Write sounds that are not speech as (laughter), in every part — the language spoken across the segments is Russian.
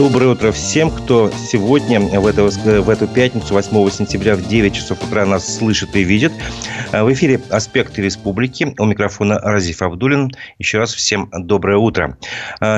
Доброе утро всем, кто сегодня, в, это, в эту пятницу, 8 сентября, в 9 часов утра нас слышит и видит. В эфире «Аспекты республики». У микрофона Разиф Абдулин. Еще раз всем доброе утро.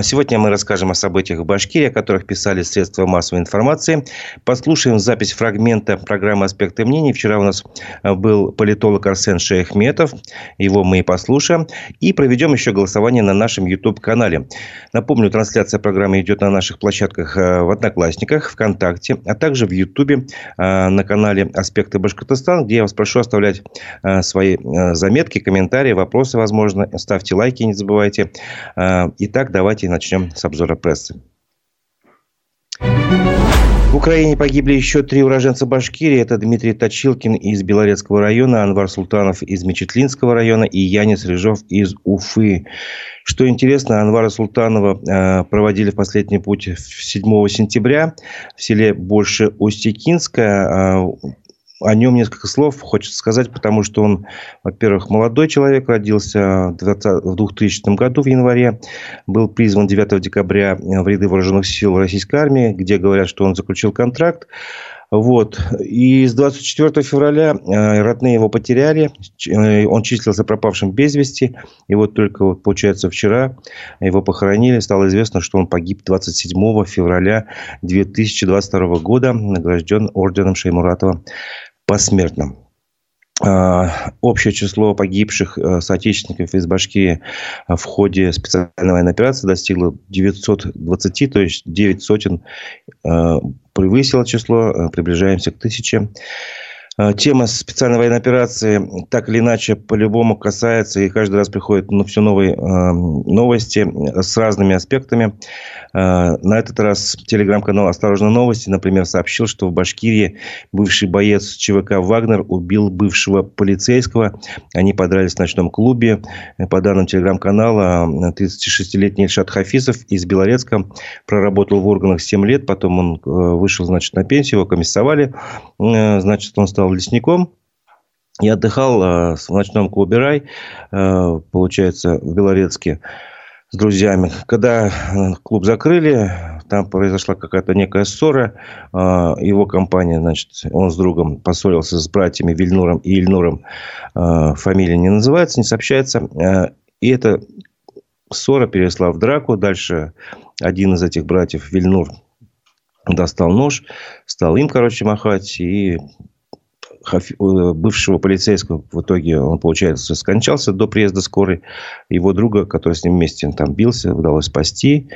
Сегодня мы расскажем о событиях в Башкирии, о которых писали средства массовой информации. Послушаем запись фрагмента программы «Аспекты мнений». Вчера у нас был политолог Арсен Шейхметов. Его мы и послушаем. И проведем еще голосование на нашем YouTube-канале. Напомню, трансляция программы идет на наших площадках площадках э, в Одноклассниках, ВКонтакте, а также в Ютубе э, на канале «Аспекты Башкортостана», где я вас прошу оставлять э, свои заметки, комментарии, вопросы, возможно. Ставьте лайки, не забывайте. Итак, давайте начнем с обзора прессы. В Украине погибли еще три уроженца Башкирии. Это Дмитрий Точилкин из Белорецкого района, Анвар Султанов из Мечетлинского района и Янис Рыжов из Уфы. Что интересно, Анвара Султанова э, проводили в последний путь 7 сентября в селе Больше Устекинское. Э, о нем несколько слов хочется сказать, потому что он, во-первых, молодой человек, родился в 2000 году в январе, был призван 9 декабря в ряды вооруженных сил российской армии, где говорят, что он заключил контракт. Вот. И с 24 февраля э, родные его потеряли. Э, он числился пропавшим без вести. И вот только, получается, вчера его похоронили. Стало известно, что он погиб 27 февраля 2022 года, награжден орденом Шеймуратова посмертно. А, общее число погибших э, соотечественников из Башкирии в ходе специальной военной операции достигло 920, то есть 9 сотен э, превысило число, э, приближаемся к тысяче. А, тема специальной военной операции так или иначе по-любому касается, и каждый раз приходят ну, все новые э, новости с разными аспектами. Э, на этот раз телеграм-канал «Осторожно новости», например, сообщил, что в Башкирии бывший боец ЧВК «Вагнер» убил бывшего полицейского. Они подрались в ночном клубе. По данным телеграм-канала, 36-летний Ильшат Хафизов из Белорецка проработал в органах 7 лет, потом он вышел, значит, на пенсию, его комиссовали. Значит, он стал стал лесником. Я отдыхал э, в ночном клубе «Рай», э, получается, в Белорецке с друзьями. Когда э, клуб закрыли, там произошла какая-то некая ссора. Его компания, значит, он с другом поссорился с братьями Вильнуром и Ильнуром. Фамилия не называется, не сообщается. И эта ссора перешла в драку. Дальше один из этих братьев, Вильнур, достал нож, стал им, короче, махать. И бывшего полицейского, в итоге он, получается, скончался до приезда скорой. Его друга, который с ним вместе там бился, удалось спасти.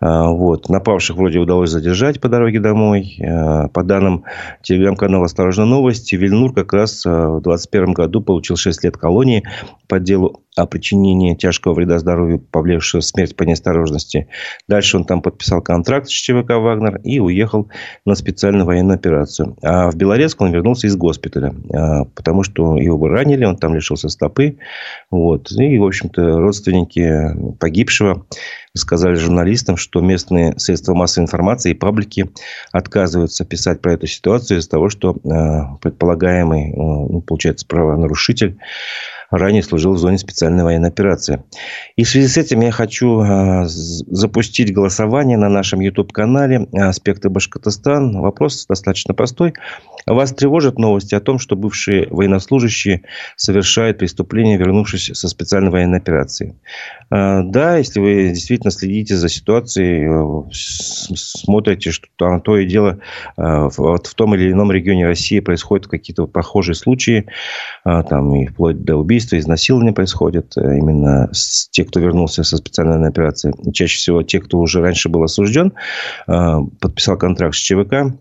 А, вот. Напавших вроде удалось задержать по дороге домой. А, по данным телеграм-канала «Осторожно новости», Вильнур как раз а, в 2021 году получил 6 лет колонии по делу о причинении тяжкого вреда здоровью, повлекшего смерть по неосторожности. Дальше он там подписал контракт с ЧВК «Вагнер» и уехал на специальную военную операцию. А в Белорецк он вернулся из госпиталя, потому что его ранили, он там лишился стопы. Вот. И, в общем-то, родственники погибшего сказали журналистам, что местные средства массовой информации и паблики отказываются писать про эту ситуацию из-за того, что э, предполагаемый, э, ну, получается, правонарушитель ранее служил в зоне специальной военной операции. И в связи с этим я хочу э, запустить голосование на нашем YouTube-канале «Аспекты Башкортостан». Вопрос достаточно простой. Вас тревожат новости о том, что бывшие военнослужащие совершают преступления, вернувшись со специальной военной операции? Да, если вы действительно следите за ситуацией, э, смотрите, что там то и дело э, вот в том или ином регионе России происходят какие-то похожие случаи, там и вплоть до убийств убийства, изнасилования происходят э, именно с тех, кто вернулся со специальной операции. Чаще всего те, кто уже раньше был осужден, э, подписал контракт с ЧВК,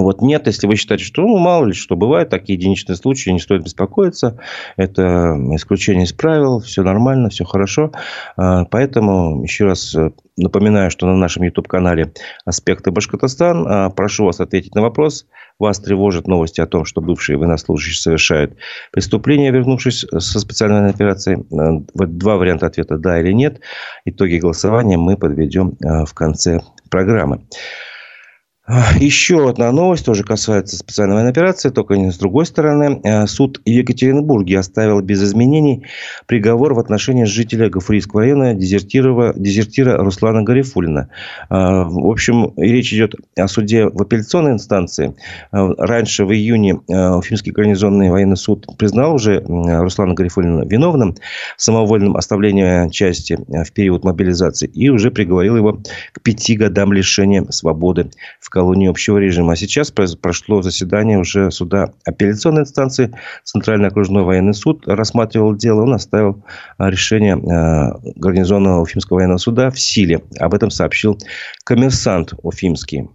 вот нет, если вы считаете, что ну, мало ли что бывает, такие единичные случаи, не стоит беспокоиться. Это исключение из правил, все нормально, все хорошо. А, поэтому еще раз э, напоминаю, что на нашем YouTube-канале «Аспекты Башкортостан». А, прошу вас ответить на вопрос. Вас тревожат новости о том, что бывшие военнослужащие совершают преступления, вернувшись со специальной операции. А, два варианта ответа «да» или «нет». Итоги голосования мы подведем в конце программы. Еще одна новость тоже касается специальной военной операции, только не с другой стороны. Э, суд в Екатеринбурге оставил без изменений приговор в отношении жителя Гафурийского района, дезертира, Руслана Гарифулина. Э, в общем, речь идет о суде в апелляционной инстанции. Э, раньше, в июне, Уфимский гарнизонный военный суд признал уже Руслана Гарифулина виновным в самовольном оставлении части в период мобилизации и уже приговорил его к пяти годам лишения свободы в колонии общего режима. А сейчас прошло заседание уже суда апелляционной инстанции. Центральный окружной военный суд рассматривал дело. Он оставил а, решение а, гарнизонного Уфимского военного суда в силе. Об этом сообщил коммерсант Уфимский.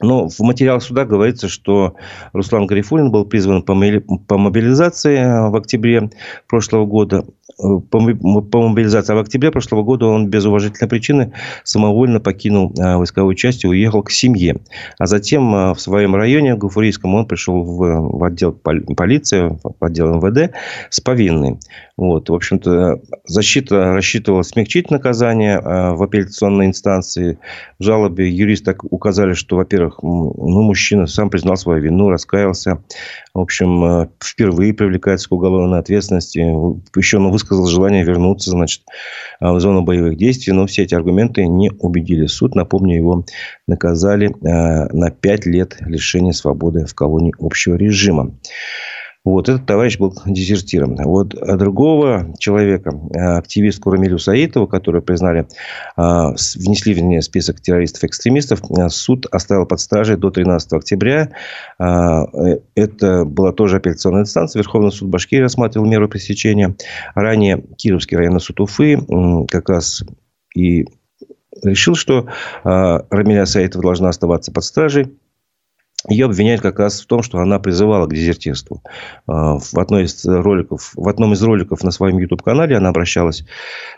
Но в материалах суда говорится, что Руслан Гарифулин был призван по мобилизации а, в октябре прошлого года по мобилизации. А в октябре прошлого года он без уважительной причины самовольно покинул а, войсковую часть и уехал к семье. А затем а, в своем районе, в Гафурийском, он пришел в, в отдел полиции, в отдел МВД с повинной. Вот. В общем-то, защита рассчитывала смягчить наказание в апелляционной инстанции. В жалобе юристы указали, что, во-первых, ну, мужчина сам признал свою вину, раскаялся. В общем, впервые привлекается к уголовной ответственности. Еще он высказал желание вернуться, значит, а, в зону боевых действий. Но все эти аргументы не убедили суд. Напомню, его наказали а, на 5 лет лишения свободы в колонии общего режима. Вот, этот товарищ был дезертиром. Вот а другого человека, активистку Рамилю Саитову, которую признали, внесли в список террористов-экстремистов, суд оставил под стражей до 13 октября. Э, это была тоже апелляционная инстанция. Верховный суд Башкирии рассматривал меру пресечения. Ранее Кировский районный суд Уфы как раз и решил, что Рамиля Саитова должна оставаться под стражей ее обвиняют как раз в том, что она призывала к дезертирству. А, в, одной из роликов, в одном из роликов на своем YouTube-канале она обращалась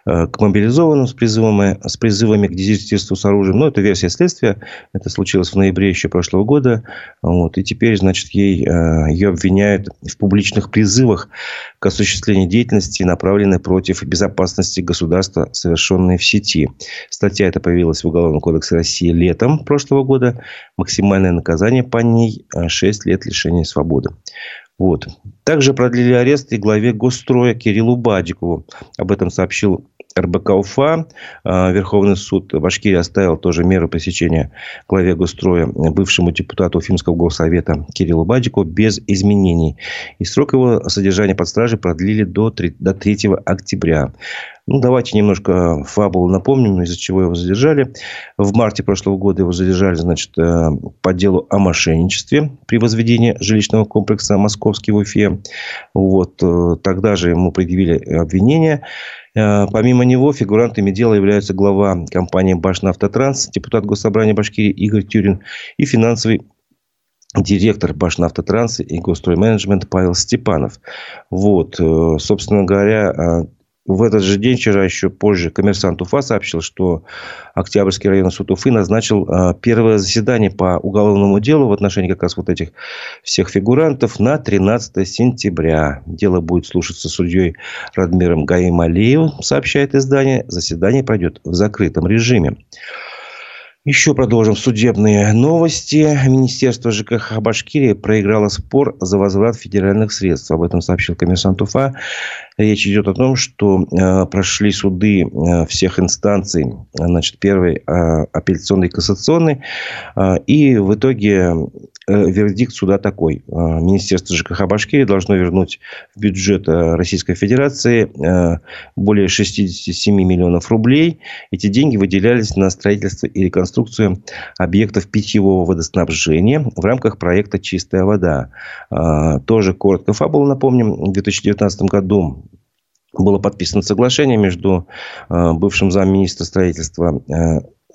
э, к мобилизованным с призывами, с призывами к дезертирству с оружием. Но это версия следствия. Это случилось в ноябре еще прошлого года. Вот. И теперь, значит, ей, э, ее обвиняют в публичных призывах к осуществлению деятельности, направленной против безопасности государства, совершенной в сети. Статья эта появилась в Уголовном кодексе России летом прошлого года. Максимальное наказание по ней 6 лет лишения свободы. Вот. Также продлили арест и главе Госстроя Кириллу Бадикову. Об этом сообщил РБК УФА. А, Верховный суд Башкирии оставил тоже меры пресечения главе Госстроя, бывшему депутату Уфимского горсовета Кириллу Бадику без изменений. И срок его содержания под стражей продлили до 3, до 3 октября. Ну, давайте немножко фабулу напомним, из-за чего его задержали. В марте прошлого года его задержали, значит, э, по делу о мошенничестве при возведении жилищного комплекса «Московский» в Уфе. Вот. Э, тогда же ему предъявили обвинение. Э, помимо него фигурантами дела являются глава компании «Башнафтотранс», депутат Госсобрания Башкирии Игорь Тюрин и финансовый директор Башнафтотранса и Госстройменеджмент Павел Степанов. Вот, собственно говоря, в этот же день, вчера еще позже, коммерсант Уфа сообщил, что Октябрьский районный суд Уфы назначил а, первое заседание по уголовному делу в отношении как раз вот этих всех фигурантов на 13 сентября. Дело будет слушаться судьей Радмиром Гаим Алиевым, сообщает издание. Заседание пройдет в закрытом режиме. Еще продолжим судебные новости. Министерство ЖКХ Башкирии проиграло спор за возврат федеральных средств. Об этом сообщил коммерсант Уфа. Речь идет о том, что э, прошли суды э, всех инстанций. Значит, первый э, апелляционный кассационный. Э, и в итоге Э, вердикт суда такой. Э, Министерство ЖКХ Башкирии должно вернуть в бюджет э, Российской Федерации более 67 миллионов рублей. Эти деньги выделялись на строительство и реконструкцию объектов питьевого водоснабжения в рамках проекта «Чистая вода». Тоже коротко фабулу напомним. В 2019 году было подписано соглашение между бывшим замминистра строительства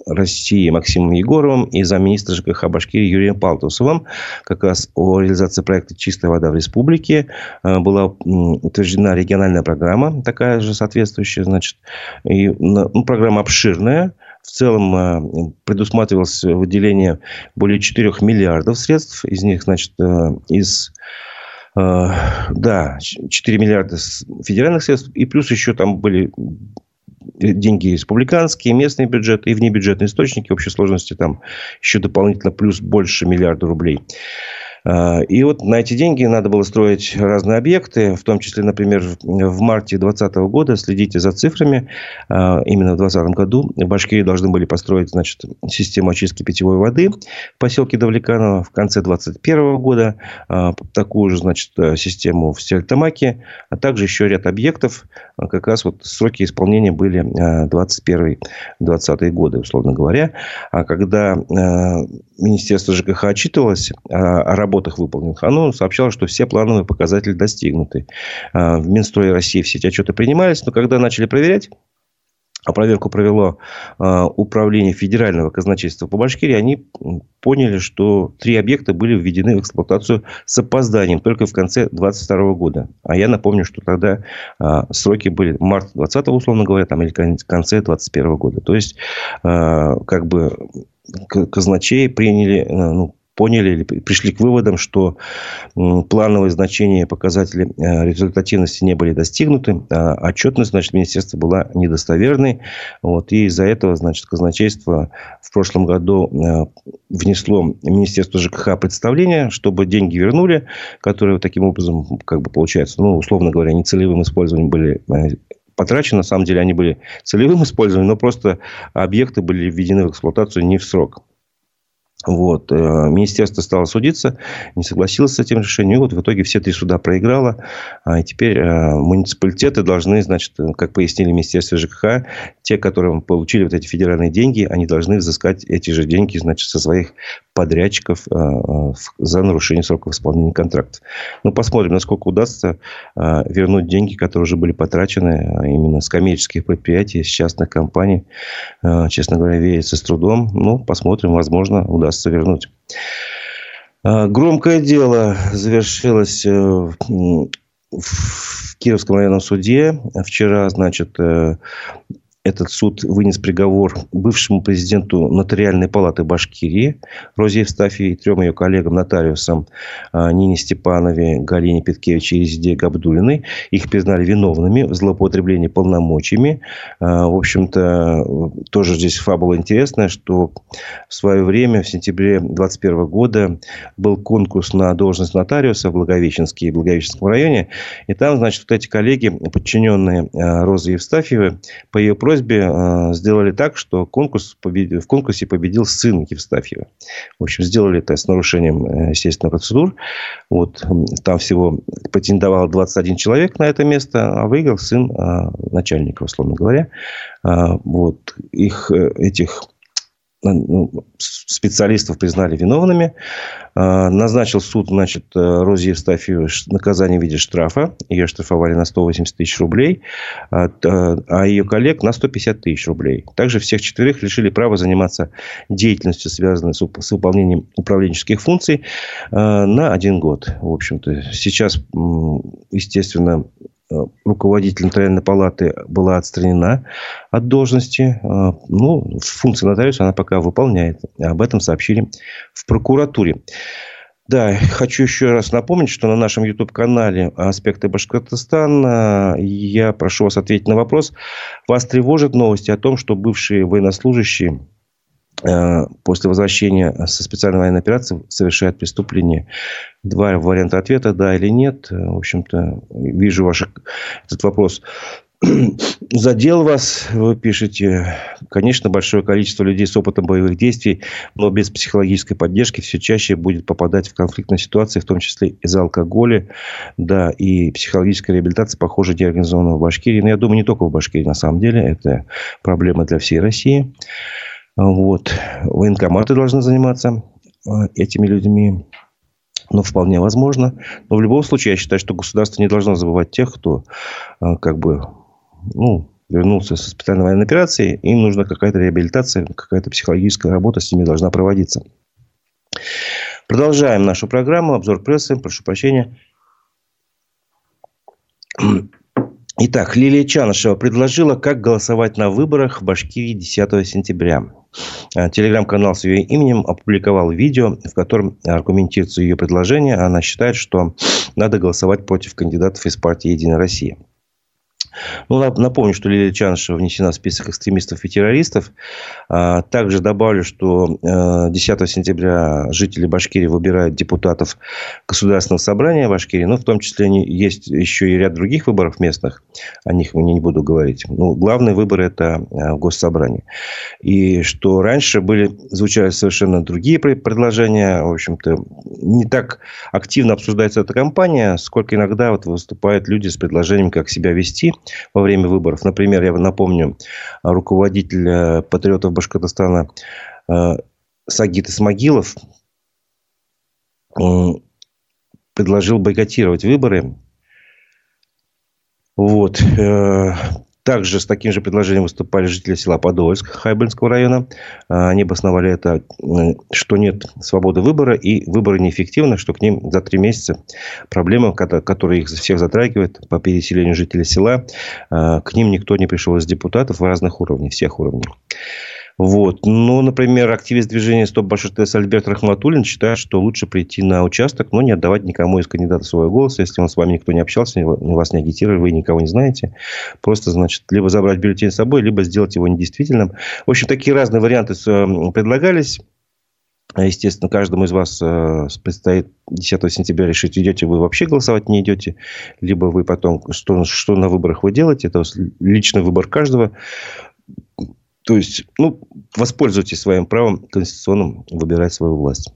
России Максимом Егоровым и замминистра ЖКХ Башкирии Юрием Палтусовым как раз о реализации проекта «Чистая вода в республике». Была утверждена региональная программа, такая же соответствующая. Значит, и, ну, программа обширная. В целом э, предусматривалось выделение более 4 миллиардов средств. Из них, значит, э, из да, 4 миллиарда федеральных средств. И плюс еще там были деньги республиканские, местные бюджеты и внебюджетные источники. В общей сложности там еще дополнительно плюс больше миллиарда рублей. А, и вот на эти деньги надо было строить разные объекты, в том числе, например, в марте 2020 года, следите за цифрами, а, именно в 2020 году в Башкирии должны были построить значит, систему очистки питьевой воды в поселке Давлеканово, в конце 2021 года а, такую же значит, систему в Стерлитамаке, а также еще ряд объектов, как раз вот сроки исполнения были 21-20 годы, условно говоря. А когда Министерство ЖКХ отчитывалось о работе работах выполненных, оно сообщало, что все плановые показатели достигнуты. А, в Минстрое России все эти отчеты принимались, но когда начали проверять, а проверку провело э, Управление федерального казначейства по Башкирии, они поняли, что три объекта были введены в эксплуатацию с опозданием только в конце 2022 года. А я напомню, что тогда э, сроки были март 20 условно говоря, там, или конце 2021 года. То есть, э, как бы казначеи приняли, ну, поняли или пришли к выводам, что плановые значения показатели э, результативности не были достигнуты, а отчетность, значит, министерства была недостоверной. Вот, и из-за этого, значит, казначейство в прошлом году э, внесло Министерство ЖКХ представление, чтобы деньги вернули, которые таким образом, как бы получается, ну, условно говоря, нецелевым использованием были э, потрачены. На самом деле они были целевым использованием, но просто объекты были введены в эксплуатацию не в срок. Вот. Э, министерство стало судиться, не согласилось с этим решением. И вот в итоге все три суда проиграло. А, и теперь э, муниципалитеты должны, значит, как пояснили Министерство ЖКХ, те, которые получили вот эти федеральные деньги, они должны взыскать эти же деньги, значит, со своих подрядчиков э, за нарушение сроков исполнения контрактов. Ну, посмотрим, насколько удастся вернуть деньги, которые уже были потрачены именно с коммерческих предприятий, с частных компаний. Честно говоря, верится с трудом. Ну, посмотрим, возможно, удастся вернуть. Громкое дело завершилось э, в Кировском районном суде. Вчера, значит, э, этот суд вынес приговор бывшему президенту Нотариальной палаты Башкирии Розе Евстафии и трем ее коллегам-нотариусам а, Нине Степанове, Галине Петкевич и Резиде Габдулиной. Их признали виновными в злоупотреблении полномочиями. А, в общем-то, тоже здесь фабула интересная, что в свое время, в сентябре 2021 года, был конкурс на должность нотариуса в Благовещенске и Благовещенском районе. И там, значит, вот эти коллеги, подчиненные а, Розы Евстафьевой, по ее просьбе просьбе э, сделали так, что конкурс победил, в конкурсе победил сын Евстафьева. В общем, сделали это с нарушением, э, естественно, процедур. Вот, там всего претендовало 21 человек на это место, а выиграл сын э, начальника, условно говоря. Вот, их, этих ну, специалистов признали виновными. А, назначил суд, значит, э, Розе Евстафьевой наказание в виде штрафа. Ее штрафовали на 180 тысяч рублей, а, а ее коллег на 150 тысяч рублей. Также всех четверых лишили права заниматься деятельностью, связанной с выполнением управленческих функций, а, на один год. В общем-то, сейчас, естественно, руководитель нотариальной палаты была отстранена от должности. Э, ну, функции нотариуса она пока выполняет. Об этом сообщили в прокуратуре. Да, хочу еще раз напомнить, что на нашем YouTube-канале «Аспекты Башкортостана» я прошу вас ответить на вопрос. Вас тревожат новости о том, что бывшие военнослужащие Э, после возвращения со специальной военной операции совершает преступление. Два варианта ответа, да или нет. Э, в общем-то, вижу ваш этот вопрос. (clears throat) Задел вас, вы пишете, конечно, большое количество людей с опытом боевых действий, но без психологической поддержки все чаще будет попадать в конфликтные ситуации, в том числе из-за алкоголя, да, и психологическая реабилитация, похоже, не организована в Башкирии. Но я думаю, не только в Башкирии, на самом деле, это проблема для всей России. Вот. Военкоматы должны заниматься э, этими людьми. Ну, вполне возможно. Но в любом случае, я считаю, что государство не должно забывать тех, кто э, как бы, ну, вернулся со специальной военной операции. Им нужна какая-то реабилитация, какая-то психологическая работа с ними должна проводиться. Продолжаем нашу программу. Обзор прессы. Прошу прощения. Итак, Лилия Чанышева предложила, как голосовать на выборах в Башкирии 10 сентября. Э, телеграм-канал с ее именем опубликовал видео, в котором аргументируется ее предложение. Она считает, что надо голосовать против кандидатов из партии «Единая Россия». Ну, напомню, что Лилия Чанша внесена в список экстремистов и террористов. А, также добавлю, что 10 э, сентября жители Башкирии выбирают депутатов Государственного собрания Башкирии. Но в том числе есть еще и ряд других выборов местных. О них я не буду говорить. Ну, главный выбор – это э, госсобрание. И что раньше были, звучали совершенно другие предложения. В общем-то, не так активно обсуждается эта кампания, сколько иногда вот выступают люди с предложением, как себя вести во время выборов. Например, я напомню, руководитель э, патриотов Башкортостана э, Сагит Исмагилов предложил бойкотировать выборы. Вот. Также с таким же предложением выступали жители села Подольск Хайбельского района. А, они обосновали это, что нет свободы выбора и выборы неэффективны, что к ним за три месяца проблемы, которые их всех затрагивают по переселению жителей села, а, к ним никто не пришел из депутатов разных уровней, всех уровней. Вот. Ну, например, активист движения «Стоп Баширтес» Альберт Рахматуллин считает, что лучше прийти на участок, но не отдавать никому из кандидатов своего голоса. Если он с вами никто не общался, вас не агитировали, вы никого не знаете. Просто, значит, либо забрать бюллетень с собой, либо сделать его недействительным. В общем, такие разные варианты э, предлагались. Естественно, каждому из вас э, предстоит 10 сентября решить, идете вы вообще голосовать, не идете, либо вы потом, что, что на выборах вы делаете, это личный выбор каждого. То есть, ну, воспользуйтесь своим правом конституционным выбирать свою власть.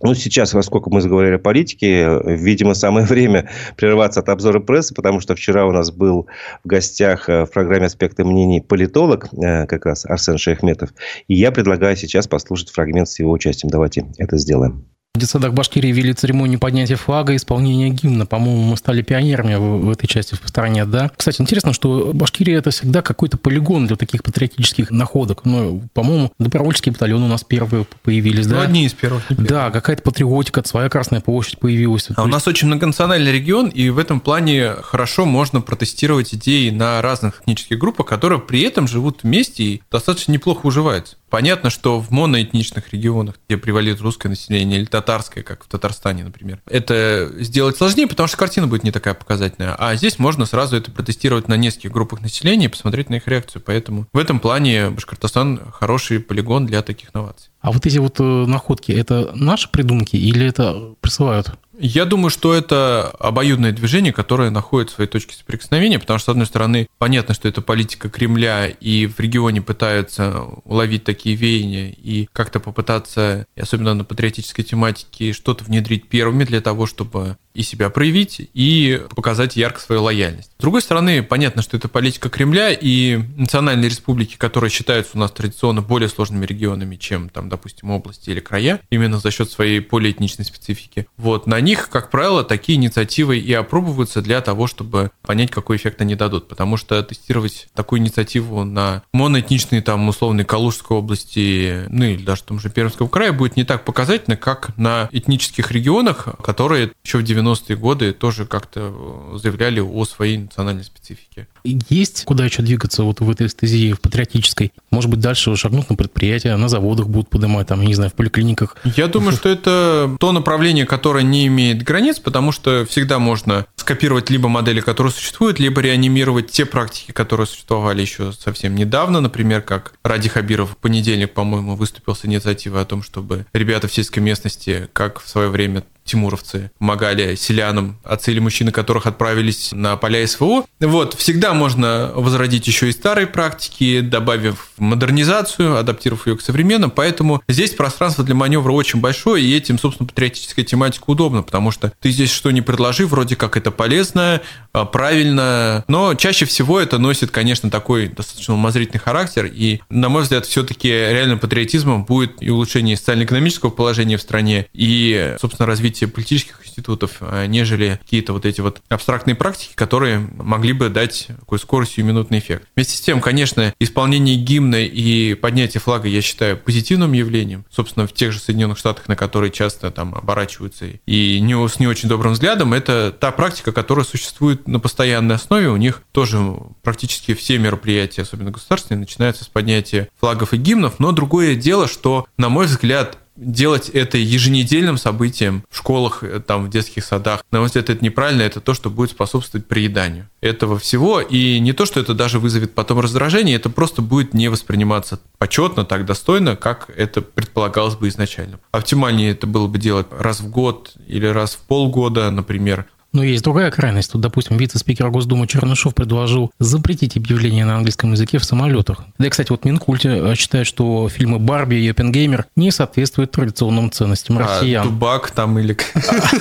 Ну, сейчас, поскольку мы заговорили о политике, видимо, самое (laughs) время прерваться от обзора прессы, потому что вчера у нас был в гостях э, в программе «Аспекты мнений» политолог, э, как раз Арсен Шейхметов. И я предлагаю сейчас послушать фрагмент с его участием. Давайте это сделаем. В детсадах Башкирии вели церемонию поднятия флага и исполнения гимна. По-моему, мы стали пионерами в, в этой части в стране, да. Кстати, интересно, что Башкирия это всегда какой-то полигон для таких патриотических находок. Ну, по-моему, добровольческие батальоны у нас первые появились, ну, да? одни из первых. Да, какая-то патриотика, своя Красная площадь появилась. А у нас очень многонациональный регион, и в этом плане хорошо можно протестировать идеи на разных этнических группах, которые при этом живут вместе и достаточно неплохо уживаются. Понятно, что в моноэтничных регионах, где превалирует русское население или татарское, как в Татарстане, например, это сделать сложнее, потому что картина будет не такая показательная. А здесь можно сразу это протестировать на нескольких группах населения и посмотреть на их реакцию. Поэтому в этом плане Башкортостан хороший полигон для таких новаций. А вот эти вот э, находки, это наши придумки или это присылают? Я думаю, что это обоюдное движение, которое находит свои точки соприкосновения, потому что, с одной стороны, понятно, что это политика Кремля, и в регионе пытаются уловить такие веяния и как-то попытаться, особенно на патриотической тематике, что-то внедрить первыми для того, чтобы и себя проявить, и показать ярко свою лояльность. С другой стороны, понятно, что это политика Кремля и национальные республики, которые считаются у нас традиционно более сложными регионами, чем, там, допустим, области или края, именно за счет своей полиэтничной специфики. Вот, на них, как правило, такие инициативы и опробуются для того, чтобы понять, какой эффект они дадут. Потому что тестировать такую инициативу на моноэтничные, там, условной Калужской области, ну или даже в том же Пермском крае будет не так показательно, как на этнических регионах, которые еще в 90 90-е годы тоже как-то э, заявляли о своей национальной специфике. Есть куда еще двигаться вот в этой эстезии, в патриотической? Может быть, дальше шагнуть на предприятия, на заводах будут поднимать, там, не знаю, в поликлиниках? Я думаю, что это то направление, которое не имеет границ, потому что всегда можно скопировать либо модели, которые существуют, либо реанимировать те практики, которые существовали еще совсем недавно, например, как Ради Хабиров в понедельник, по-моему, выступил с инициативой о том, чтобы ребята в сельской местности, как в свое время тимуровцы помогали селянам, отцы или мужчины, которых отправились на поля СВО. Вот, всегда можно возродить еще и старые практики, добавив модернизацию, адаптировав ее к современным, поэтому здесь пространство для маневра очень большое, и этим, собственно, патриотическая тематика удобна, потому что ты здесь что не предложи, вроде как это полезно, а, правильно, но чаще всего это носит, конечно, такой достаточно умозрительный характер, и, на мой взгляд, все-таки реальным патриотизмом будет и улучшение социально-экономического положения в стране, и, собственно, развитие развитие политических институтов, а, нежели какие-то вот эти вот абстрактные практики, которые могли бы дать такой скорость и минутный эффект. Вместе с тем, конечно, исполнение гимна и поднятие флага я считаю позитивным явлением. Собственно, в тех же Соединенных Штатах, на которые часто там оборачиваются и не, с не очень добрым взглядом, это та практика, которая существует на постоянной основе. У них тоже практически все мероприятия, особенно государственные, начинаются с поднятия флагов и гимнов. Но другое дело, что, на мой взгляд, делать это еженедельным событием в школах, э, там, в детских садах, на мой взгляд, это неправильно, это то, что будет способствовать приеданию этого всего. И не то, что это даже вызовет потом раздражение, это просто будет не восприниматься почетно, так достойно, как это предполагалось бы изначально. Оптимальнее это было бы делать раз в год или раз в полгода, например, но есть другая крайность. Тут, допустим, вице-спикер Госдумы Чернышов предложил запретить объявления на английском языке в самолетах. Да и, кстати, вот Минкульте э, считает, что фильмы «Барби» и «Оппенгеймер» не соответствуют традиционным ценностям а, россиян. Дубак там или... (laughs)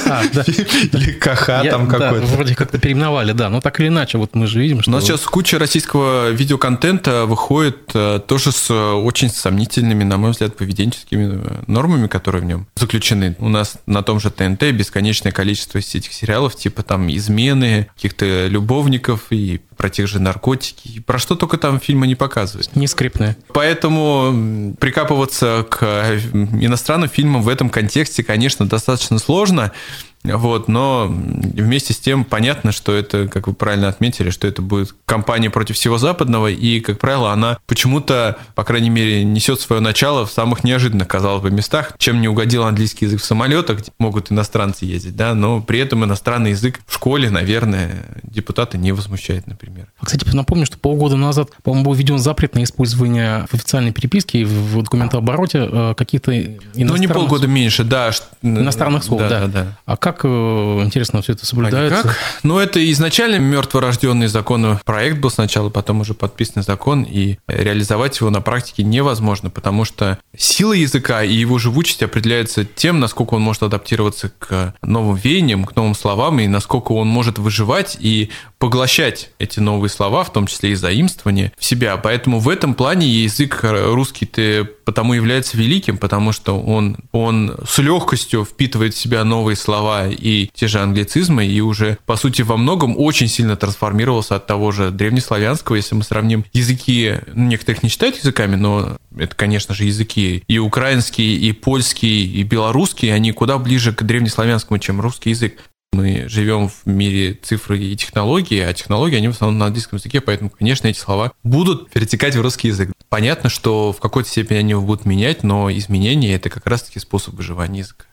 А, (laughs) Каха там какой-то. Вроде как-то переименовали, да. Но так или иначе, вот мы же видим, что... У нас сейчас куча российского видеоконтента выходит э, тоже с э, очень сомнительными, на мой взгляд, поведенческими нормами, которые в нем заключены. У нас на том же ТНТ бесконечное количество этих сериалов типа там измены, каких-то любовников и про тех же наркотики. И про что только там фильмы не показывают. Не скрипные. Поэтому прикапываться к иностранным фильмам в этом контексте, конечно, достаточно сложно. Вот, но вместе с тем понятно, что это, как вы правильно отметили, что это будет кампания против всего западного, и, как правило, она почему-то, по крайней мере, несет свое начало в самых неожиданных, казалось бы, местах, чем не угодил английский язык в самолетах, где могут иностранцы ездить, да, но при этом иностранный язык в школе, наверное, депутаты не возмущает, например. А, кстати, напомню, что полгода назад, по-моему, был введен запрет на использование в официальной переписке и в документообороте э, каких-то иностранных... Ну, не полгода меньше, да. Иностранных слов, да. да. да. А как, э, интересно, все это соблюдается? А как? Ну, это изначально мертворожденный законопроект был сначала, потом уже подписанный закон, и реализовать его на практике невозможно, потому что сила языка и его живучесть определяется тем, насколько он может адаптироваться к новым веяниям, к новым словам, и насколько он может выживать и поглощать эти новые слова, в том числе и заимствования, в себя. Поэтому в этом плане язык русский-то потому является великим, потому что он, он с легкостью впитывает в себя новые слова и те же англицизмы, и уже, по сути, во многом очень сильно трансформировался от того же древнеславянского, если мы сравним языки, ну, некоторых не считают языками, но это, конечно же, языки и украинский, и польский, и белорусский, они куда ближе к древнеславянскому, чем русский язык. Мы живем в мире цифры и технологий, а технологии, они в основном на английском языке, поэтому, конечно, эти слова будут перетекать в русский язык. Понятно, что в какой-то степени они его будут менять, но изменения – это как раз-таки способ выживания языка.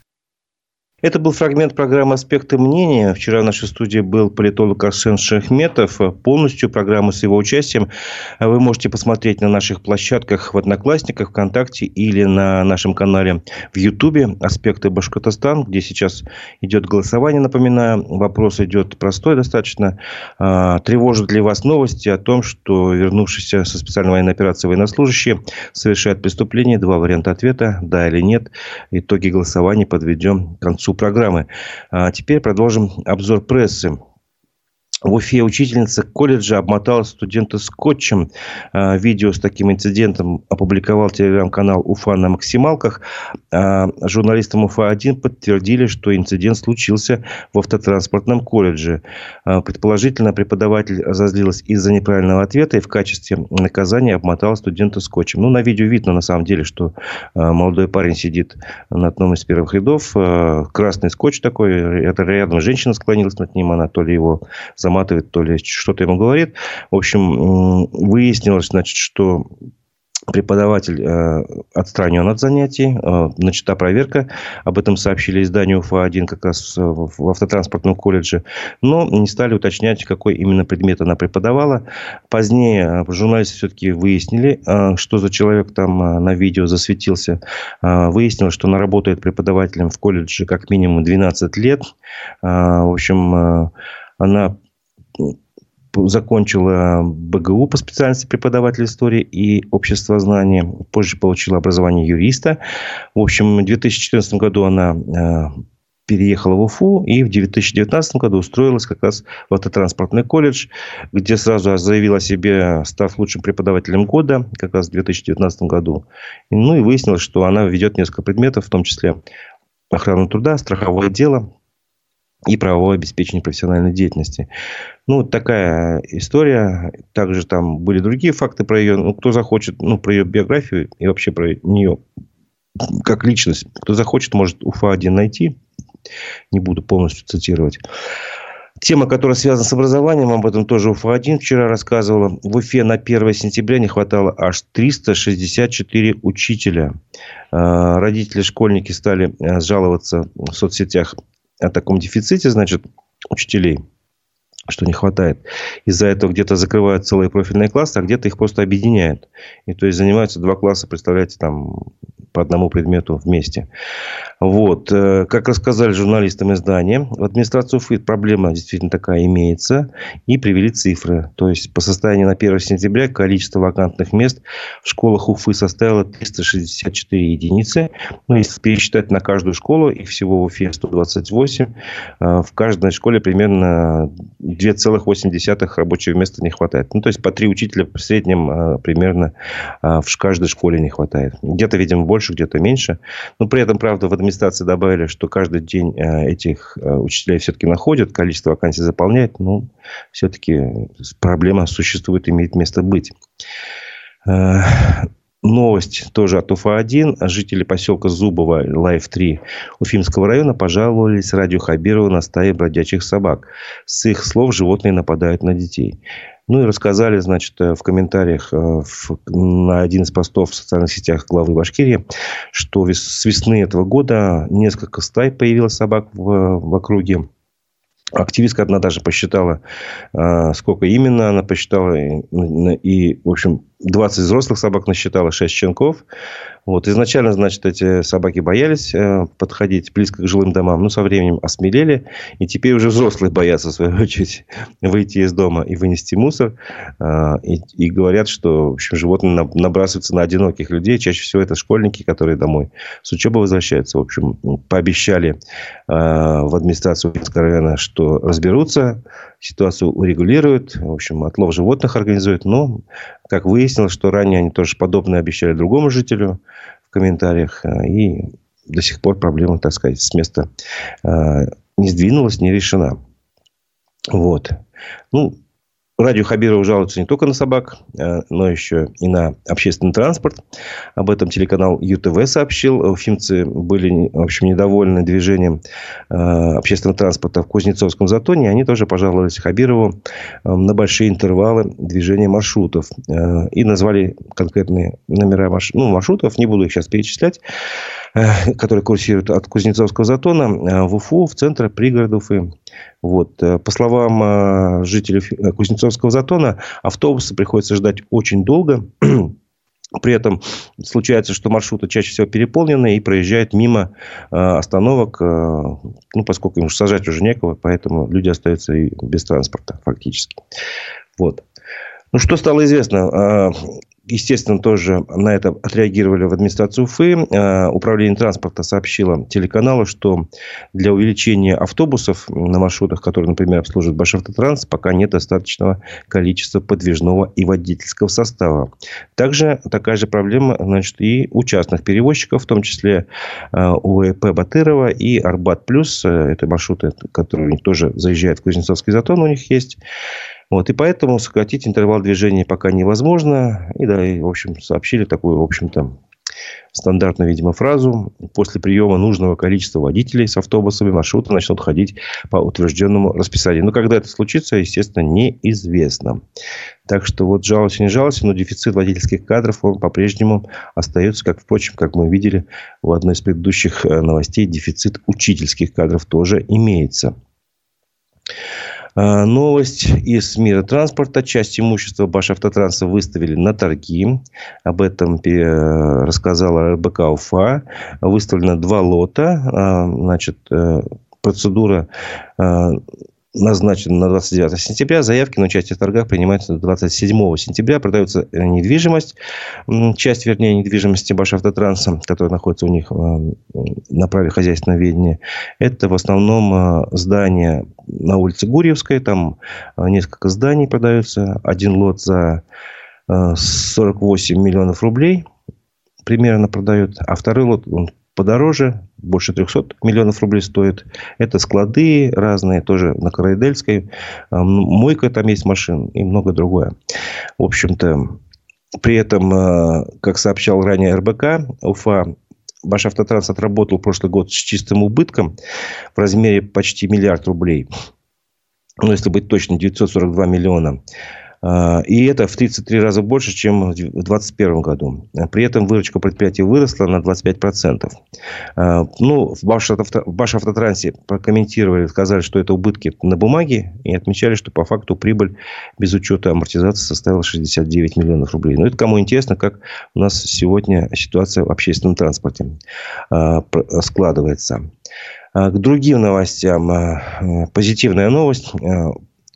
Это был фрагмент программы «Аспекты мнения». Вчера в нашей студии был политолог Арсен Шахметов. Полностью программу с его участием вы можете посмотреть на наших площадках в Одноклассниках, ВКонтакте или на нашем канале в Ютубе «Аспекты Башкортостан», где сейчас идет голосование, напоминаю. Вопрос идет простой достаточно. А, тревожат ли вас новости о том, что вернувшиеся со специальной военной операции военнослужащие совершают преступление? Два варианта ответа – да или нет. Итоги голосования подведем к концу программы. А теперь продолжим обзор прессы. В Уфе учительница колледжа обмотала студента скотчем. А, видео с таким инцидентом опубликовал телеграм-канал «Уфа на максималках». А, журналистам УФА-1 подтвердили, что инцидент случился в автотранспортном колледже. А, предположительно, преподаватель разозлилась из-за неправильного ответа и в качестве наказания обмотала студента скотчем. Ну, на видео видно, на самом деле, что молодой парень сидит на одном из первых рядов. Красный скотч такой. Это рядом женщина склонилась над ним. Она то ли его замазала заматывает, то ли что-то ему говорит. В общем, выяснилось, значит, что преподаватель э, отстранен от занятий. Э, начата проверка. Об этом сообщили изданию УФА-1 как раз в автотранспортном колледже. Но не стали уточнять, какой именно предмет она преподавала. Позднее э, журналисты все-таки выяснили, э, что за человек там э, на видео засветился. Э, выяснилось, что она работает преподавателем в колледже как минимум 12 лет. Э, в общем, э, она закончила БГУ по специальности преподаватель истории и общества знания. Позже получила образование юриста. В общем, в 2014 году она э, переехала в Уфу и в 2019 году устроилась как раз в автотранспортный колледж, где сразу заявила о себе, став лучшим преподавателем года, как раз в 2019 году. Ну и выяснилось, что она ведет несколько предметов, в том числе охрану труда, страховое дело, и правовое обеспечение профессиональной деятельности. Ну, такая история. Также там были другие факты про ее. Ну, кто захочет, ну, про ее биографию и вообще про нее как личность. Кто захочет, может УФА-1 найти. Не буду полностью цитировать. Тема, которая связана с образованием, об этом тоже УФА-1 вчера рассказывала. В Уфе на 1 сентября не хватало аж 364 учителя. А, родители, школьники стали э, жаловаться в соцсетях о таком дефиците, значит, учителей что не хватает. Из-за этого где-то закрывают целые профильные классы, а где-то их просто объединяют. И то есть занимаются два класса, представляете, там по одному предмету вместе. Вот. Э, как рассказали журналистам издания, в администрации Уфы проблема действительно такая имеется. И привели цифры. То есть, по состоянию на 1 сентября количество вакантных мест в школах Уфы составило 364 единицы. Ну, если пересчитать на каждую школу, их всего в Уфе 128. Э, в каждой школе примерно 2,8 рабочего места не хватает. Ну, то есть, по три учителя в среднем э, примерно в каждой школе не хватает. Где-то, видимо, больше, где-то меньше. Но при этом, правда, в администрации добавили, что каждый день э, этих учителей все-таки находят, количество вакансий заполняет, но все-таки проблема существует, имеет место быть. Новость тоже от УФА-1. Жители поселка Зубово, Лайф-3 Уфимского района пожаловались радио Хабирову на стае бродячих собак. С их слов животные нападают на детей. Ну и рассказали, значит, э, в комментариях э, в, на один из постов в социальных сетях главы Башкирии, что с весны этого года несколько стай появилось собак в, в округе. Активистка одна даже посчитала, э, сколько именно она посчитала. И, и в общем, 20 взрослых собак насчитала, 6 щенков. Вот. Изначально, значит, эти собаки боялись э, подходить близко к жилым домам, но со временем осмелели. И теперь уже взрослые боятся, в свою (laughs) очередь, выйти из дома и вынести мусор. Э, и, и говорят, что в общем, животные набрасываются на одиноких людей. Чаще всего это школьники, которые домой с учебы возвращаются. В общем, пообещали э, в администрацию Уфимского района, что разберутся, ситуацию урегулируют, в общем, отлов животных организуют. Но, как выяснилось, что ранее они тоже подобное обещали другому жителю в комментариях. Э, и до сих пор проблема, так сказать, с места э, не сдвинулась, не решена. Вот. Ну, Радио Хабирова жалуется не только на собак, э, но еще и на общественный транспорт. Об этом телеканал ЮТВ сообщил. Уфимцы были, в общем, недовольны движением э, общественного транспорта в Кузнецовском затоне. Они тоже пожаловались Хабирову э, на большие интервалы движения маршрутов. И назвали конкретные номера ну, маршрутов. Не буду их сейчас перечислять которые курсируют от Кузнецовского затона в Уфу, в центр пригорода Уфы. Вот. Э, по словам э, жителей э, Кузнецовского затона, автобусы приходится ждать очень долго. (clears throat) При этом случается, что маршруты чаще всего переполнены и проезжают мимо остановок, ну, поскольку им сажать уже некого, поэтому люди остаются и без транспорта фактически. Вот. Ну, что стало известно? Естественно, тоже на это отреагировали в администрации Уфы. Э, управление транспорта сообщило телеканалу, что для увеличения автобусов на маршрутах, которые, например, обслуживает Башавтотранс, пока нет достаточного количества подвижного и водительского состава. Также такая же проблема значит, и у частных перевозчиков, в том числе э, у УЭП Батырова и Арбат Плюс. Э, это маршруты, которые тоже заезжают в Кузнецовский затон, у них есть. Вот, и поэтому сократить интервал движения пока невозможно. И, да, и, в общем, сообщили такую, в общем-то, стандартную, видимо, фразу. После приема нужного количества водителей с автобусами маршруты начнут ходить по утвержденному расписанию. Но когда это случится, естественно, неизвестно. Так что вот жалуйся, не жалуйся, но дефицит водительских кадров, он по-прежнему остается, как, впрочем, как мы видели в одной из предыдущих э, новостей, дефицит учительских кадров тоже имеется. А, новость из мира транспорта. Часть имущества Башавтотранса выставили на торги. Об этом рассказала РБК УФА. Выставлено два лота. А, значит, э, процедура а, назначен на 29 сентября. Заявки на участие в торгах принимаются 27 сентября. Продается э, недвижимость, часть, вернее, недвижимости Башавтотранса, которая находится у них э, на праве хозяйственного ведения. Это в основном э, здания на улице Гурьевской. Там несколько зданий продаются. Один лот за 48 миллионов рублей примерно продают, а второй лот он подороже, больше 300 миллионов рублей стоит. Это склады разные, тоже на Карайдельской. Мойка там есть машин и много другое. В общем-то, при этом, э, как сообщал ранее РБК, Уфа Башавтотранс отработал прошлый год с чистым убытком в размере почти миллиард рублей. ну, если быть точным, 942 миллиона. А, и это в 33 раза больше, чем в 2021 году. При этом выручка предприятия выросла на 25%. А, ну, в Башавтотрансе прокомментировали, сказали, что это убытки на бумаге. И отмечали, что по факту прибыль без учета амортизации составила 69 миллионов рублей. Но это кому интересно, как у нас сегодня ситуация в общественном транспорте а, складывается. К другим новостям. Позитивная новость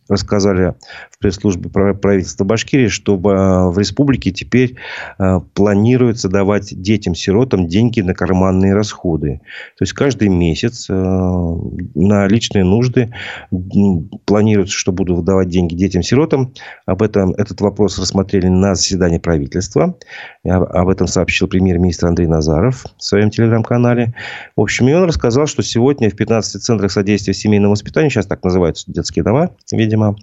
рассказали в пресс-службе правительства Башкирии, что в республике теперь э, планируется давать детям-сиротам деньги на карманные расходы. То есть каждый месяц э, на личные нужды планируется, что будут выдавать деньги детям-сиротам. Об этом этот вопрос рассмотрели на заседании правительства. Об этом сообщил премьер-министр Андрей Назаров в своем телеграм-канале. В общем, и он рассказал, что сегодня в 15 центрах содействия семейному воспитанию, сейчас так называются детские дома, видимо.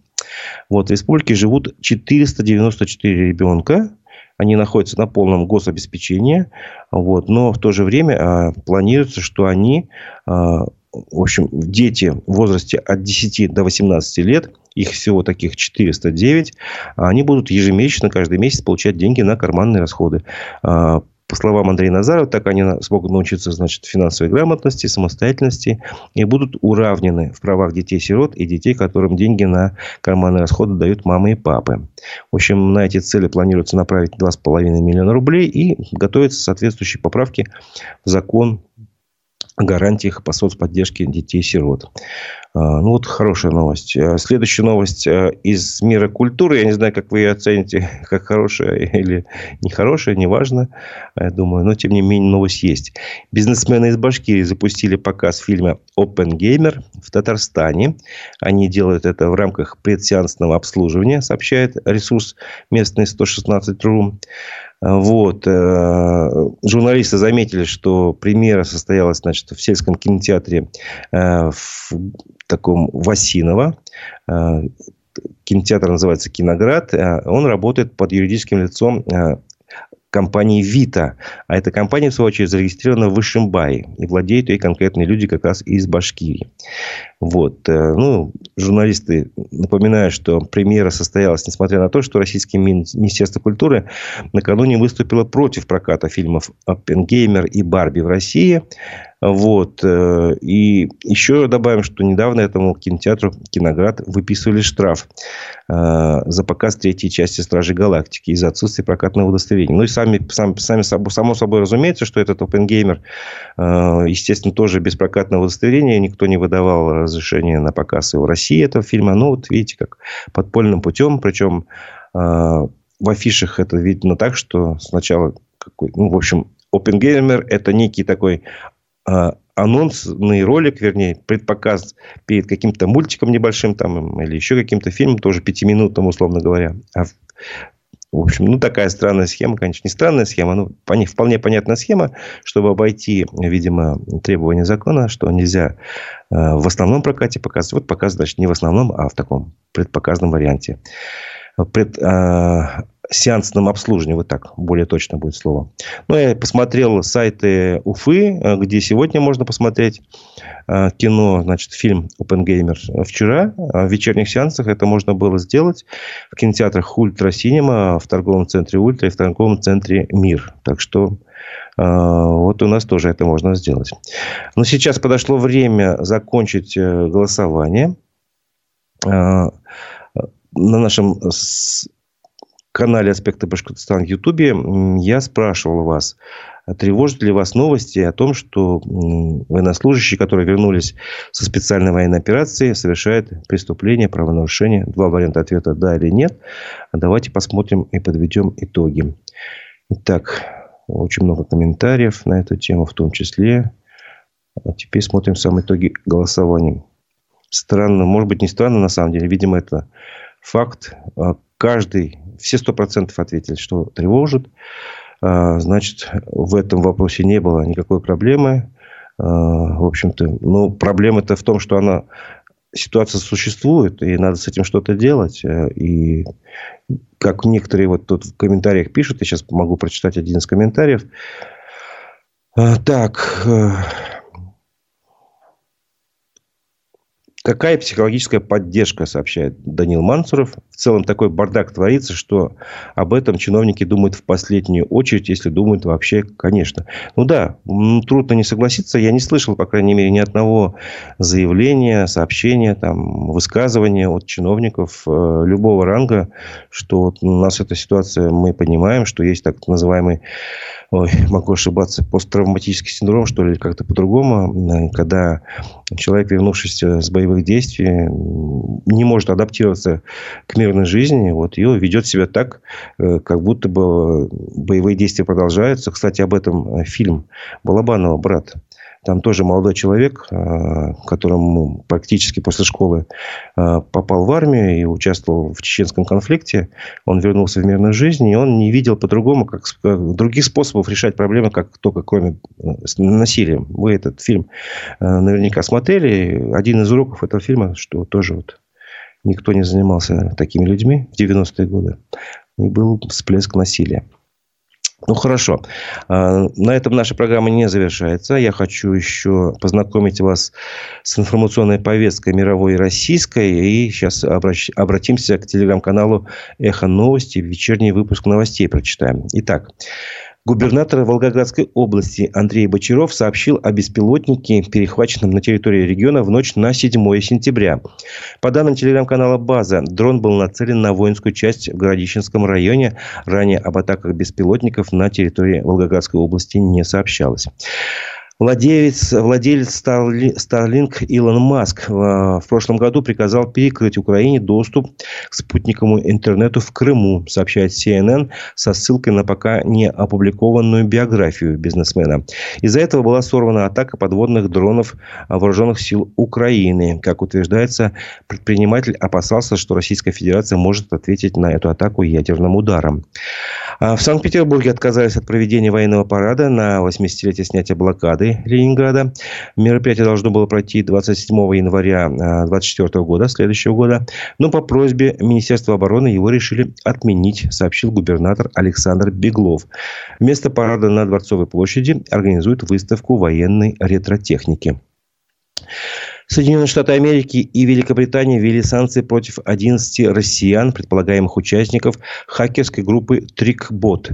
Вот, в республике живут 494 ребенка. Они находятся на полном гособеспечении. Вот, но в то же время а, планируется, что они, а, в общем, дети в возрасте от 10 до 18 лет, их всего таких 409, они будут ежемесячно, каждый месяц получать деньги на карманные расходы. А, по словам Андрея Назарова, так они смогут научиться значит, финансовой грамотности, самостоятельности и будут уравнены в правах детей-сирот и детей, которым деньги на карманные расходы дают мамы и папы. В общем, на эти цели планируется направить 2,5 миллиона рублей и готовятся соответствующие поправки в закон о гарантиях по соцподдержке детей-сирот. А, ну, вот хорошая новость. А, следующая новость а, из мира культуры. Я не знаю, как вы ее оцените, (laughs) как хорошая или нехорошая, неважно. Я думаю, но тем не менее новость есть. Бизнесмены из Башкирии запустили показ фильма Open Gamer в Татарстане. Они делают это в рамках предсеансного обслуживания, сообщает ресурс местный 116.ru. Вот. Э, журналисты заметили, что премьера состоялась значит, в сельском кинотеатре э, в таком Васинова. Э, кинотеатр называется «Киноград». Он работает под юридическим лицом компании «Вита». А эта компания, в свою очередь, зарегистрирована в Ишимбае. И владеют ей конкретные люди как раз из Башкирии. Вот. Э, ну, журналисты напоминают, что премьера состоялась, несмотря на то, что Российское Министерство культуры накануне выступило против проката фильмов «Оппенгеймер» и «Барби» в России. Вот. Э, и еще добавим, что недавно этому кинотеатру «Киноград» выписывали штраф э, за показ третьей части «Стражи Галактики» из-за отсутствия прокатного удостоверения. Ну и сами, сами, сами само собой разумеется, что этот «Оппенгеймер», э, естественно, тоже без прокатного удостоверения. Никто не выдавал разрешение на показ его в России этого фильма. Ну, вот видите, как подпольным путем. Причем в афишах это видно так, что сначала какой, ну, в общем, Опенгеймер – это некий такой анонсный ролик, вернее, предпоказ перед каким-то мультиком небольшим там, или еще каким-то фильмом, тоже пятиминутным, условно говоря. А в общем, ну, такая странная схема, конечно, не странная схема, но вполне понятная схема, чтобы обойти, видимо, требования закона, что нельзя э, в основном прокате показывать. Вот показ, значит, не в основном, а в таком предпоказном варианте. Пред, э, сеансном обслуживании, вот так более точно будет слово. Ну, я посмотрел сайты Уфы, э, где сегодня можно посмотреть э, кино, значит, фильм Gamer Вчера э, в вечерних сеансах это можно было сделать в кинотеатрах Ультра Синема, в торговом центре Ультра и в торговом центре Мир. Так что вот у нас тоже это можно сделать. Но сейчас подошло время закончить голосование. На нашем канале «Аспекты Башкортостана» в Ютубе я спрашивал вас, тревожат ли вас новости о том, что военнослужащие, которые вернулись со специальной военной операции, совершают преступление, правонарушение? Два варианта ответа «да» или «нет». Давайте посмотрим и подведем итоги. Итак, очень много комментариев на эту тему, в том числе. А теперь смотрим сам итоги голосования. Странно, может быть, не странно на самом деле. Видимо, это факт. А каждый все сто процентов ответили, что тревожит. А, значит, в этом вопросе не было никакой проблемы. А, в общем-то, ну, проблема-то в том, что она ситуация существует, и надо с этим что-то делать. Э, и как некоторые вот тут в комментариях пишут, я сейчас могу прочитать один из комментариев. А, так, э, Какая психологическая поддержка, сообщает Данил Мансуров. В целом такой бардак творится, что об этом чиновники думают в последнюю очередь, если думают вообще, конечно. Ну да, трудно не согласиться. Я не слышал, по крайней мере, ни одного заявления, сообщения, там, высказывания от чиновников э, любого ранга, что вот у нас эта ситуация, мы понимаем, что есть так называемый ой, (laughs) могу ошибаться, посттравматический синдром, что ли, как-то по-другому, когда человек, вернувшись с боевых действий, не может адаптироваться к мирной жизни, вот, и ведет себя так, э, как будто бы боевые действия продолжаются. Кстати, об этом фильм Балабанова «Брат». Там тоже молодой человек, э, которому практически после школы э, попал в армию и участвовал в чеченском конфликте. Он вернулся в мирную жизнь, и он не видел по-другому, как, других способов решать проблемы, как только кроме э, насилия. Вы этот фильм наверняка смотрели. Один из уроков этого фильма, что тоже вот никто не занимался такими людьми в 90-е годы. И был всплеск насилия. Ну, хорошо. А, на этом наша программа не завершается. Я хочу еще познакомить вас с информационной повесткой мировой и российской. И сейчас обратимся к телеграм-каналу «Эхо новости». Вечерний выпуск новостей прочитаем. Итак, Губернатор Волгоградской области Андрей Бочаров сообщил о беспилотнике, перехваченном на территории региона в ночь на 7 сентября. По данным телеграм-канала «База», дрон был нацелен на воинскую часть в Городищенском районе. Ранее об атаках беспилотников на территории Волгоградской области не сообщалось. Владелец, владелец Starlink Илон Маск в прошлом году приказал перекрыть Украине доступ к спутниковому интернету в Крыму, сообщает CNN со ссылкой на пока не опубликованную биографию бизнесмена. Из-за этого была сорвана атака подводных дронов вооруженных сил Украины. Как утверждается, предприниматель опасался, что Российская Федерация может ответить на эту атаку янерным ударом. А в Санкт-Петербурге отказались от проведения военного парада на 80-летие снятия блокады Олимпиады Ленинграда. Мероприятие должно было пройти 27 января 2024 а, года, следующего года. Но по просьбе Министерства обороны его решили отменить, сообщил губернатор Александр Беглов. Вместо парада на Дворцовой площади организуют выставку военной ретротехники. Соединенные Штаты Америки и Великобритания ввели санкции против 11 россиян, предполагаемых участников хакерской группы Трикбот.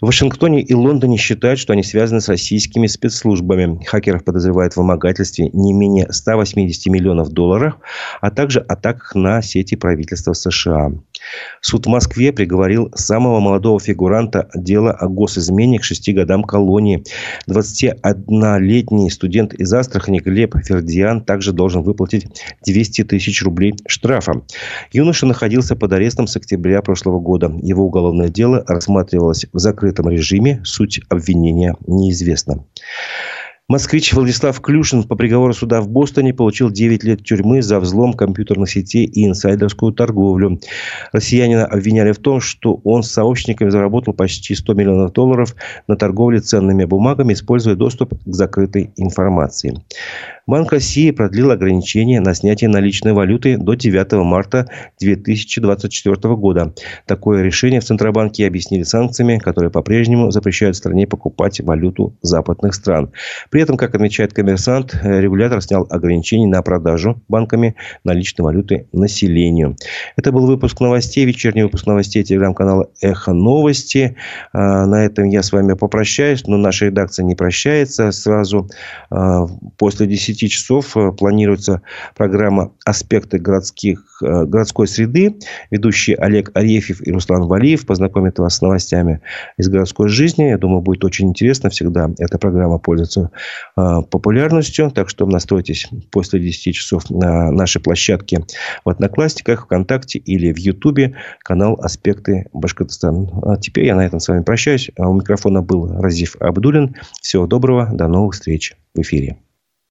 В Вашингтоне и Лондоне считают, что они связаны с российскими спецслужбами. Хакеров подозревают в вымогательстве не менее 180 миллионов долларов, а также атаках на сети правительства США. Суд в Москве приговорил самого молодого фигуранта дела о госизмене к шести годам колонии. 21-летний студент из Астрахани Глеб Фердиан также должен выплатить 200 тысяч рублей штрафа. Юноша находился под арестом с октября прошлого года. Его уголовное дело рассматривалось в закрытом режиме. Суть обвинения неизвестна. Москвич Владислав Клюшин по приговору суда в Бостоне получил 9 лет тюрьмы за взлом компьютерных сетей и инсайдерскую торговлю. Россиянина обвиняли в том, что он с сообщниками заработал почти 100 миллионов долларов на торговле ценными бумагами, используя доступ к закрытой информации. Банк России продлил ограничения на снятие наличной валюты до 9 марта 2024 года. Такое решение в Центробанке объяснили санкциями, которые по-прежнему запрещают стране покупать валюту западных стран. При этом, как отмечает коммерсант, э, регулятор снял ограничения на продажу банками наличной валюты населению. Это был выпуск новостей, вечерний выпуск новостей телеграм-канала «Эхо новости». А, на этом я с вами попрощаюсь, но наша редакция не прощается. Сразу а, после 10 10 часов э, планируется программа «Аспекты городских, э, городской среды». Ведущие Олег Арефьев и Руслан Валиев познакомят вас с новостями из городской жизни. Я думаю, будет очень интересно всегда. Эта программа пользуется популярностью. Так что настройтесь после 10 часов на нашей площадке в Одноклассниках, ВКонтакте или в Ютубе. Канал «Аспекты Башкортостана». А теперь я на этом с вами прощаюсь. А у микрофона был Разив Абдулин. Всего доброго. До новых встреч в эфире.